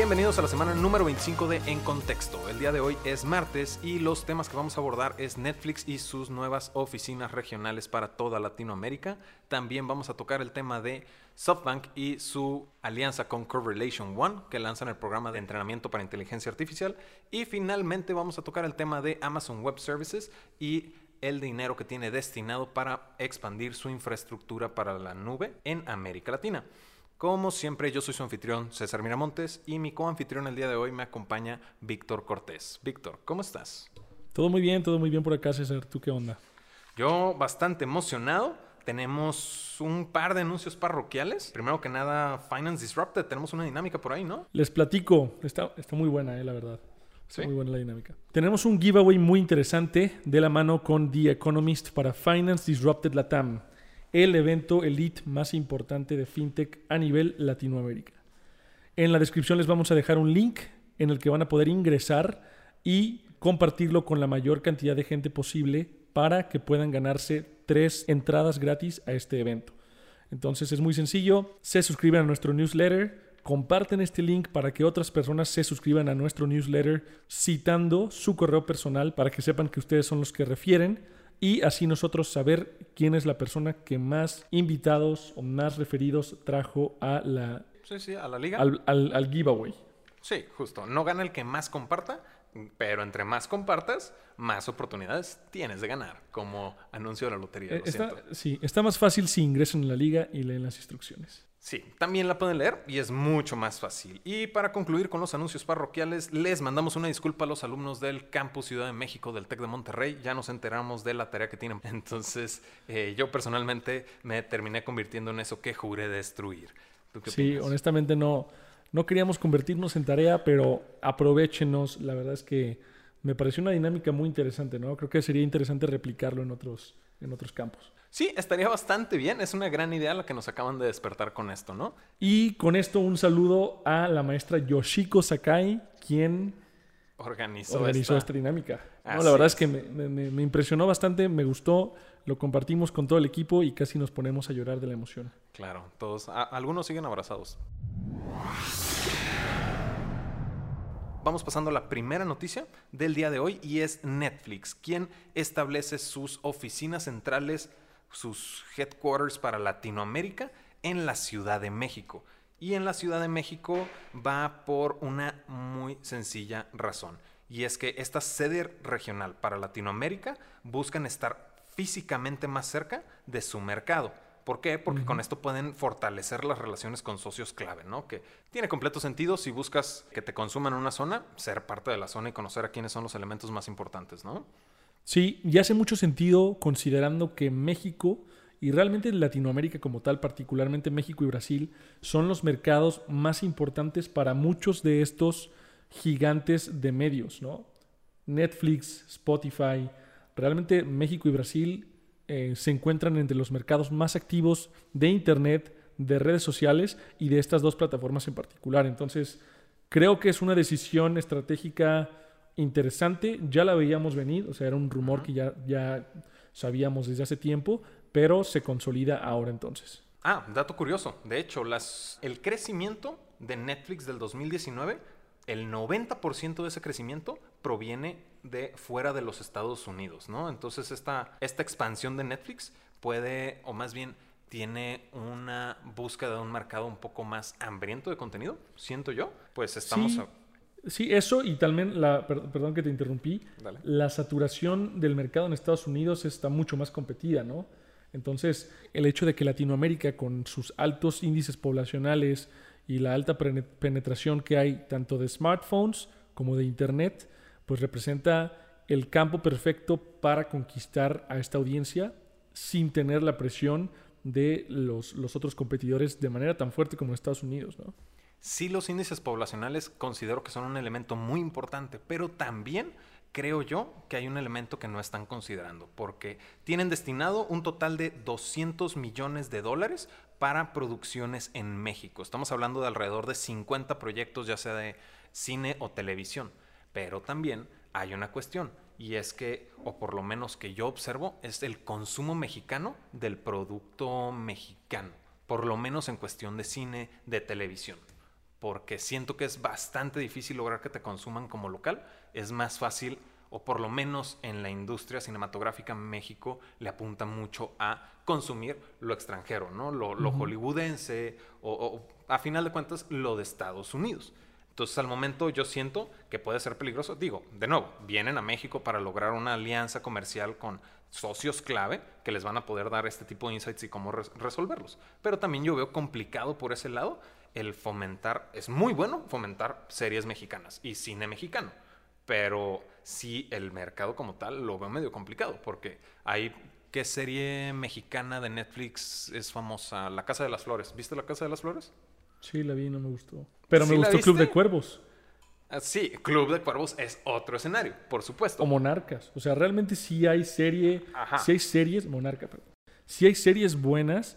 Bienvenidos a la semana número 25 de En Contexto. El día de hoy es martes y los temas que vamos a abordar es Netflix y sus nuevas oficinas regionales para toda Latinoamérica. También vamos a tocar el tema de SoftBank y su alianza con Correlation One, que lanzan el programa de entrenamiento para inteligencia artificial. Y finalmente vamos a tocar el tema de Amazon Web Services y el dinero que tiene destinado para expandir su infraestructura para la nube en América Latina. Como siempre, yo soy su anfitrión César Miramontes y mi coanfitrión el día de hoy me acompaña Víctor Cortés. Víctor, ¿cómo estás? Todo muy bien, todo muy bien por acá, César. ¿Tú qué onda? Yo bastante emocionado. Tenemos un par de anuncios parroquiales. Primero que nada, Finance Disrupted. Tenemos una dinámica por ahí, ¿no? Les platico. Está, está muy buena, eh, la verdad. Está muy buena la dinámica. Tenemos un giveaway muy interesante de la mano con The Economist para Finance Disrupted Latam el evento elite más importante de fintech a nivel Latinoamérica. En la descripción les vamos a dejar un link en el que van a poder ingresar y compartirlo con la mayor cantidad de gente posible para que puedan ganarse tres entradas gratis a este evento. Entonces es muy sencillo, se suscriben a nuestro newsletter, comparten este link para que otras personas se suscriban a nuestro newsletter citando su correo personal para que sepan que ustedes son los que refieren y así nosotros saber quién es la persona que más invitados o más referidos trajo a la, sí, sí, a la liga. Al, al, giveaway. Sí, justo. No gana el que más comparta, pero entre más compartas, más oportunidades tienes de ganar, como anuncio de la lotería. Eh, está, sí, está más fácil si ingresan en la liga y leen las instrucciones. Sí, también la pueden leer y es mucho más fácil. Y para concluir con los anuncios parroquiales, les mandamos una disculpa a los alumnos del Campus Ciudad de México del TEC de Monterrey. Ya nos enteramos de la tarea que tienen. Entonces, eh, yo personalmente me terminé convirtiendo en eso que juré destruir. sí, honestamente no, no queríamos convertirnos en tarea, pero aprovechenos. La verdad es que me pareció una dinámica muy interesante, ¿no? Creo que sería interesante replicarlo en otros, en otros campos. Sí, estaría bastante bien. Es una gran idea la que nos acaban de despertar con esto, ¿no? Y con esto un saludo a la maestra Yoshiko Sakai, quien organizó, esta... dinámica. la verdad es, que me, impresionó bastante, me gustó, lo compartimos con todo el equipo y casi nos ponemos a llorar de la emoción. Claro, todos, algunos siguen abrazados. Vamos pasando a la primera noticia del día de hoy y es Netflix, quien establece sus oficinas centrales sus headquarters para Latinoamérica en la Ciudad de México. Y en la Ciudad de México va por una muy sencilla razón. Y es que esta sede regional para Latinoamérica buscan estar físicamente más cerca de su mercado. ¿Por qué? Porque con esto pueden fortalecer las relaciones con socios clave, ¿no? Que tiene completo sentido si buscas que te consuman en una zona, ser parte de la zona y conocer a quiénes son los elementos más importantes, ¿no? Sí, y hace mucho sentido considerando que México y realmente Latinoamérica como tal, particularmente México y Brasil, son los mercados más importantes para muchos de estos gigantes de medios, ¿no? Netflix, Spotify, realmente México y Brasil eh, se encuentran entre los mercados más activos de Internet, de redes sociales y de estas dos plataformas en particular. Entonces, creo que es una decisión estratégica interesante, ya la veíamos venir, o sea, era un rumor que ya, ya sabíamos desde hace tiempo, pero se consolida ahora entonces. Ah, dato curioso. De hecho, las, el crecimiento de Netflix del 2019, el 90% de ese crecimiento proviene de fuera de los Estados Unidos, ¿no? Entonces esta, esta expansión de Netflix puede, o más bien tiene una búsqueda de un mercado un poco más hambriento de contenido, siento yo. Pues estamos... Sí, eso y también, la, perdón que te interrumpí, la saturación del mercado en Estados Unidos está mucho más competida, ¿no? Entonces, el hecho de que Latinoamérica, con sus altos índices poblacionales y la alta penetración que hay tanto de smartphones como de Internet, pues representa el campo perfecto para conquistar a esta audiencia sin tener la presión de los, los otros competidores de manera tan fuerte como en Estados Unidos, ¿no? Sí, los índices poblacionales considero que son un elemento muy importante, pero también creo yo que hay un elemento que no están considerando, porque tienen destinado un total de 200 millones de dólares para producciones en México. Estamos hablando de alrededor de 50 proyectos, ya sea de cine o televisión, pero también hay una cuestión, y es que, o por lo menos que yo observo, es el consumo mexicano del producto mexicano, por lo menos en cuestión de cine, de televisión. Porque siento que es bastante difícil lograr que te consuman como local. Es más fácil, o por lo menos en la industria cinematográfica, México le apunta mucho a consumir lo extranjero, ¿no? Lo, hollywoodense o, a final de cuentas, lo de Estados Unidos. Entonces, al momento yo siento que puede ser peligroso. Digo, de nuevo, vienen a México para lograr una alianza comercial con socios clave que les van a poder dar este tipo de insights y cómo resolverlos. Pero también yo veo complicado por ese lado el fomentar, es muy bueno fomentar series mexicanas y cine mexicano, pero sí el mercado como tal lo veo medio complicado porque hay ¿Qué serie mexicana de Netflix es famosa? La Casa de las Flores. ¿Viste La Casa de las Flores? Sí, la vi, no me gustó. Pero me gustó Club de Cuervos. Ah, sí, Club de Cuervos es otro escenario, por supuesto. O Monarcas. O sea, realmente sí hay serie, sí hay series, Monarca, perdón. Sí hay series buenas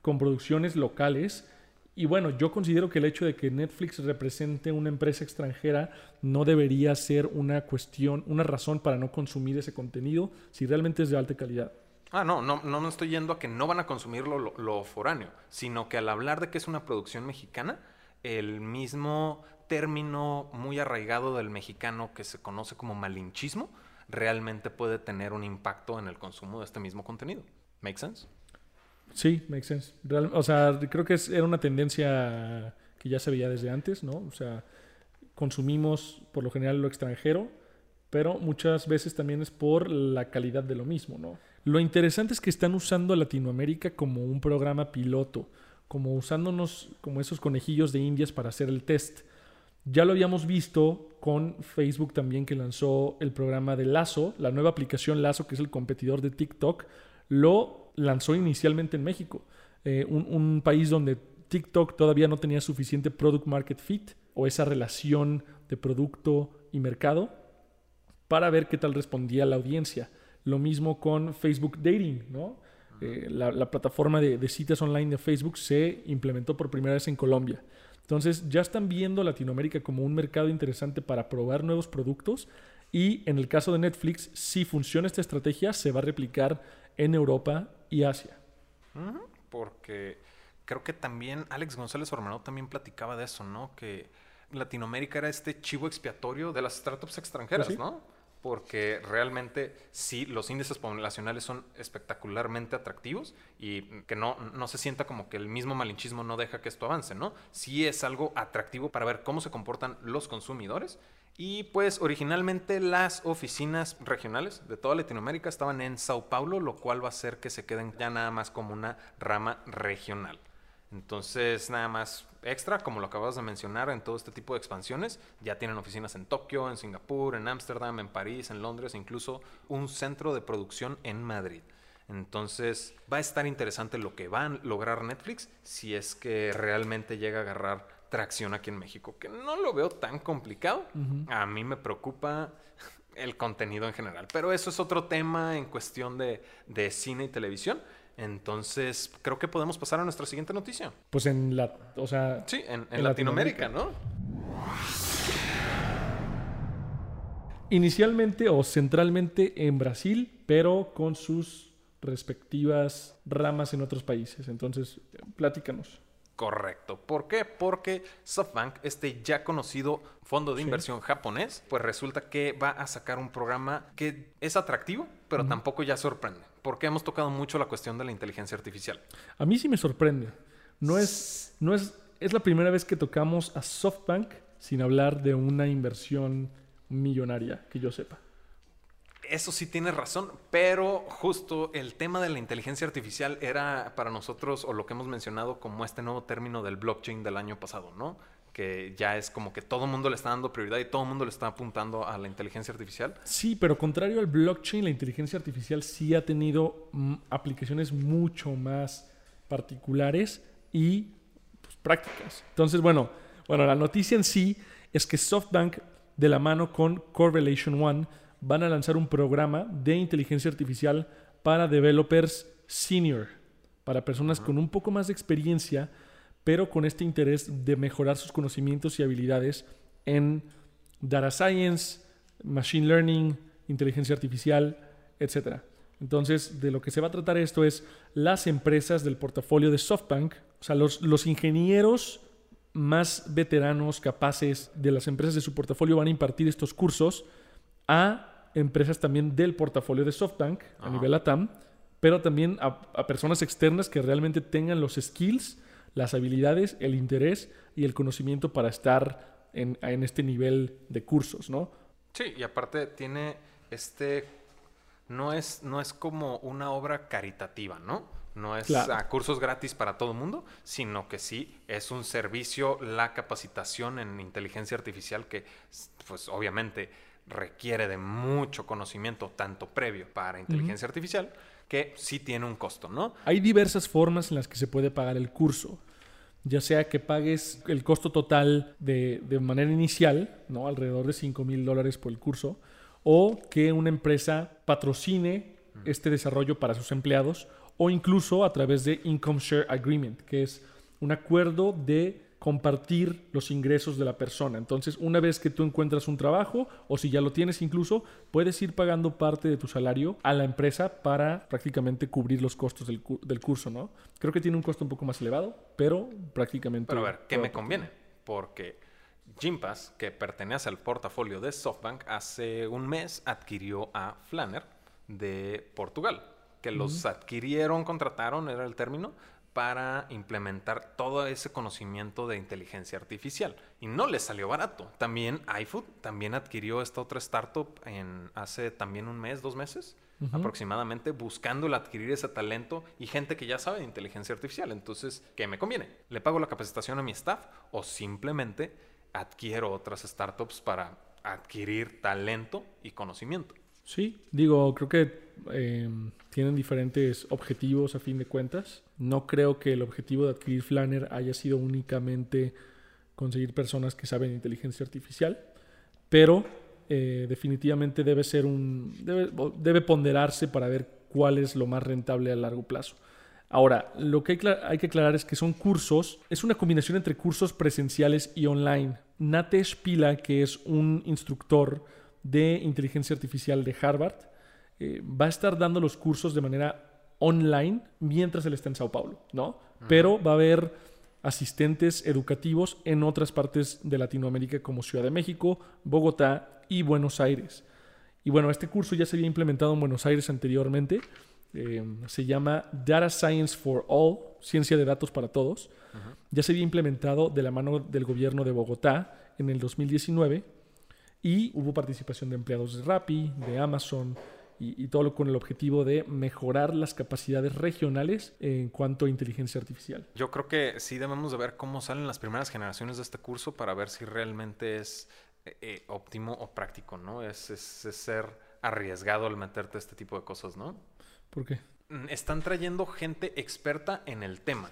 con producciones locales. Y bueno, yo considero que el hecho de que Netflix represente una empresa extranjera no debería ser una cuestión, una razón para no consumir ese contenido si realmente es de alta calidad. Ah, no, no, no me estoy yendo a que no van a consumir lo, foráneo, sino que al hablar de que es una producción mexicana, el mismo término muy arraigado del mexicano que se conoce como malinchismo realmente puede tener un impacto en el consumo de este mismo contenido. ¿Make sense? Sí, make sense. o sea, creo que era una tendencia que ya se veía desde antes, ¿no? O sea, consumimos por lo general lo extranjero, pero muchas veces también es por la calidad de lo mismo, ¿no? Lo interesante es que están usando Latinoamérica como un programa piloto, como usándonos como esos conejillos de indias para hacer el test. Ya lo habíamos visto con Facebook también que lanzó el programa de Lazo, la nueva aplicación Lazo, que es el competidor de TikTok, lo lanzó inicialmente en México, eh, un, un país donde TikTok todavía no tenía suficiente product market fit o esa relación de producto y mercado para ver qué tal respondía la audiencia. Lo mismo con Facebook Dating, ¿no? Eh, la, plataforma de, citas online de Facebook se implementó por primera vez en Colombia. Entonces ya están viendo Latinoamérica como un mercado interesante para probar nuevos productos y en el caso de Netflix, si funciona esta estrategia, se va a replicar en Europa y Asia. Porque creo que también Alex González Ormano también platicaba de eso, ¿no? Que Latinoamérica era este chivo expiatorio de las startups extranjeras, ¿Ah, ¿no? porque realmente sí, los índices poblacionales son espectacularmente atractivos y que no, no se sienta como que el mismo malinchismo no deja que esto avance, ¿no? Sí es algo atractivo para ver cómo se comportan los consumidores. Y pues originalmente las oficinas regionales de toda Latinoamérica estaban en Sao Paulo, lo cual va a hacer que se queden ya nada más como una rama regional. Entonces, nada más extra, como lo acabas de mencionar, en todo este tipo de expansiones, ya tienen oficinas en Tokio, en Singapur, en Ámsterdam, en París, en Londres, incluso un centro de producción en Madrid. Entonces, va a estar interesante lo que va a lograr Netflix si es que realmente llega a agarrar tracción aquí en México, que no lo veo tan complicado. A mí me preocupa el contenido en general, pero eso es otro tema en cuestión de, de cine y televisión. Entonces, creo que podemos pasar a nuestra siguiente noticia. Pues en la, o sea, sí, en, Latinoamérica, ¿no? Inicialmente o centralmente en Brasil, pero con sus respectivas ramas en otros países. Entonces, platícanos. Correcto. ¿Por qué? Porque SoftBank, este ya conocido fondo de inversión japonés, pues resulta que va a sacar un programa que es atractivo, pero tampoco ya sorprende. Porque hemos tocado mucho la cuestión de la inteligencia artificial. A mí sí me sorprende. No es, no es, es la primera vez que tocamos a SoftBank sin hablar de una inversión millonaria, que yo sepa eso sí tiene razón, pero justo el tema de la inteligencia artificial era para nosotros, o lo que hemos mencionado como este nuevo término del blockchain del año pasado, ¿no? Que ya es como que todo el mundo le está dando prioridad y todo el mundo le está apuntando a la inteligencia artificial. Sí, pero contrario al blockchain, la inteligencia artificial sí ha tenido mm, aplicaciones mucho más particulares y pues, prácticas. Entonces, bueno, bueno, la noticia en sí es que SoftBank, de la mano con Correlation One, van a lanzar un programa de inteligencia artificial para developers senior, para personas con un poco más de experiencia, pero con este interés de mejorar sus conocimientos y habilidades en data science, machine learning, inteligencia artificial, etc. Entonces, de lo que se va a tratar esto es las empresas del portafolio de SoftBank, o sea, los, los ingenieros más veteranos capaces de las empresas de su portafolio van a impartir estos cursos a empresas también del portafolio de SoftBank a nivel ATAM, pero también a, personas externas que realmente tengan los skills, las habilidades, el interés y el conocimiento para estar en, en este nivel de cursos, ¿no? Sí, y aparte tiene este no es, no es como una obra caritativa, ¿no? No es a cursos gratis para todo el mundo, sino que sí es un servicio, la capacitación en inteligencia artificial que, pues obviamente, requiere de mucho conocimiento, tanto previo para inteligencia artificial, que sí tiene un costo, ¿no? Hay diversas formas en las que se puede pagar el curso. Ya sea que pagues el costo total de, de manera inicial, ¿no? Alrededor de 5 mil dólares por el curso o que una empresa patrocine este desarrollo para sus empleados o incluso a través de Income Share Agreement, que es un acuerdo de compartir los ingresos de la persona. Entonces, una vez que tú encuentras un trabajo, o si ya lo tienes incluso, puedes ir pagando parte de tu salario a la empresa para prácticamente cubrir los costos del, curso, ¿no? Creo que tiene un costo un poco más elevado, pero prácticamente... Pero a ver, ¿qué me conviene? Porque Gympass, que pertenece al portafolio de SoftBank, hace un mes adquirió a Flanner de Portugal, que los adquirieron, contrataron, era el término, para implementar todo ese conocimiento de inteligencia artificial. Y no les salió barato. También iFood también adquirió esta otra startup en hace también un mes, dos meses aproximadamente, buscando el adquirir ese talento y gente que ya sabe de inteligencia artificial. Entonces, ¿qué me conviene? ¿Le pago la capacitación a mi staff o simplemente adquiero otras startups para adquirir talento y conocimiento. Sí, digo, creo que em, tienen diferentes objetivos a fin de cuentas. No creo que el objetivo de adquirir Flanner haya sido únicamente conseguir personas que saben inteligencia artificial, pero eh, definitivamente debe ser un debe, debe ponderarse para ver cuál es lo más rentable a largo plazo. Ahora, lo que hay, que aclarar es que son cursos, es una combinación entre cursos presenciales y online. Nate Spila, que es un instructor de inteligencia artificial de Harvard, eh, va a estar dando los cursos de manera online mientras él está en Sao Paulo, ¿no? Pero va a haber asistentes educativos en otras partes de Latinoamérica como Ciudad de México, Bogotá y Buenos Aires. Y bueno, este curso ya se había implementado en Buenos Aires anteriormente eh, se llama Data Science for All, Ciencia de Datos para Todos. Ya se había implementado de la mano del gobierno de Bogotá en el 2019 y hubo participación de empleados de Rappi, de Amazon y, y todo lo con el objetivo de mejorar las capacidades regionales en cuanto a inteligencia artificial. Yo creo que sí debemos de ver cómo salen las primeras generaciones de este curso para ver si realmente es eh, eh, óptimo o práctico, ¿no? Es, es, es ser arriesgado al meterte este tipo de cosas, ¿no? ¿Por qué? Mm, están trayendo gente experta en el tema,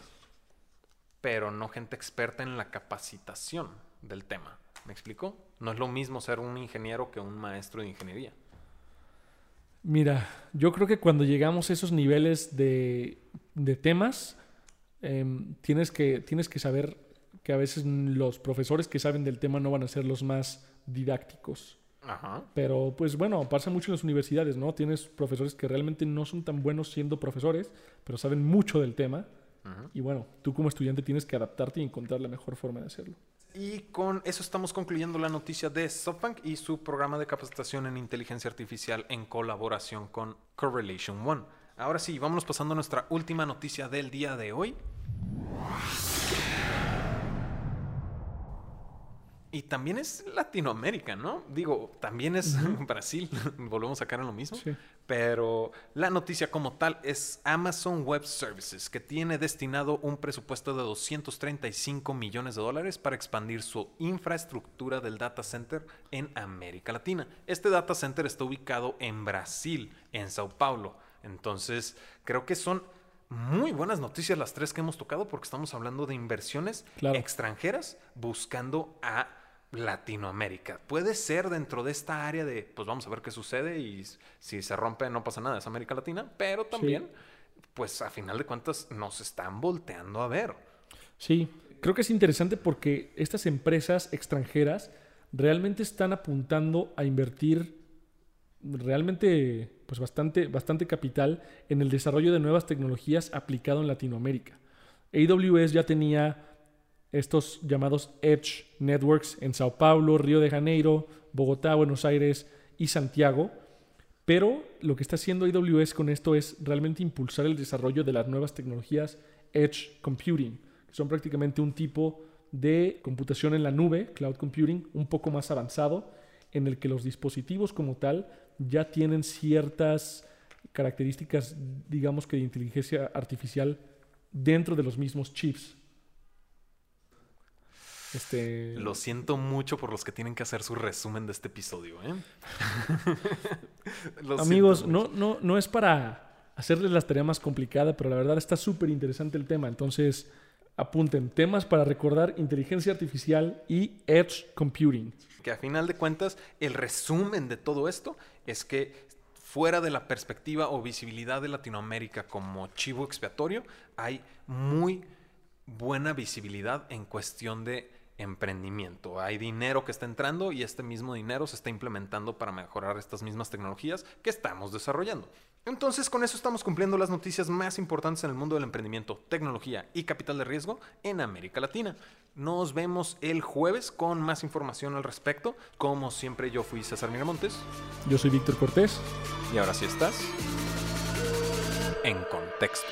pero no gente experta en la capacitación del tema. ¿Me explico? No es lo mismo ser un ingeniero que un maestro de ingeniería. Mira, yo creo que cuando llegamos a esos niveles de, temas, em, tienes, que, tienes que saber que a veces los profesores que saben del tema no van a ser los más didácticos. Pero pues bueno, pasa mucho en las universidades, ¿no? Tienes profesores que realmente no son tan buenos siendo profesores, pero saben mucho del tema. Y bueno, tú como estudiante tienes que adaptarte y encontrar la mejor forma de hacerlo. Y con eso estamos concluyendo la noticia de SoftBank y su programa de capacitación en inteligencia artificial en colaboración con Correlation One. Ahora sí, vámonos pasando a nuestra última noticia del día de hoy. Y también es Latinoamérica, ¿no? Digo, también es Brasil, volvemos a sacar en lo mismo. Pero la noticia como tal es Amazon Web Services, que tiene destinado un presupuesto de 235 millones de dólares para expandir su infraestructura del data center en América Latina. Este data center está ubicado en Brasil, en Sao Paulo. Entonces, creo que son muy buenas noticias las tres que hemos tocado porque estamos hablando de inversiones extranjeras buscando a Latinoamérica. Puede ser dentro de esta área de, pues vamos a ver qué sucede y si se rompe no pasa nada, es América Latina, pero también, pues a final de cuentas nos están volteando a ver. Sí, creo que es interesante porque estas empresas extranjeras realmente están apuntando a invertir realmente pues bastante, bastante capital en el desarrollo de nuevas tecnologías aplicado en Latinoamérica. AWS ya tenía estos llamados Edge Networks en Sao Paulo, Río de Janeiro, Bogotá, Buenos Aires y Santiago. Pero lo que está haciendo AWS con esto es realmente impulsar el desarrollo de las nuevas tecnologías Edge Computing, que son prácticamente un tipo de computación en la nube, cloud computing, un poco más avanzado, en el que los dispositivos como tal ya tienen ciertas características, digamos que de inteligencia artificial dentro de los mismos chips. Este... Lo siento mucho por los que tienen que hacer su resumen de este episodio. ¿eh? Amigos, no, no, no es para hacerles la tarea más complicada, pero la verdad está súper interesante el tema. Entonces, apunten temas para recordar inteligencia artificial y edge computing. Que a final de cuentas, el resumen de todo esto es que fuera de la perspectiva o visibilidad de Latinoamérica como chivo expiatorio, hay muy buena visibilidad en cuestión de emprendimiento. Hay dinero que está entrando y este mismo dinero se está implementando para mejorar estas mismas tecnologías que estamos desarrollando. Entonces, con eso estamos cumpliendo las noticias más importantes en el mundo del emprendimiento, tecnología y capital de riesgo en América Latina. Nos vemos el jueves con más información al respecto. Como siempre, yo fui César Miramontes. Yo soy Víctor Cortés. Y ahora sí estás en contexto.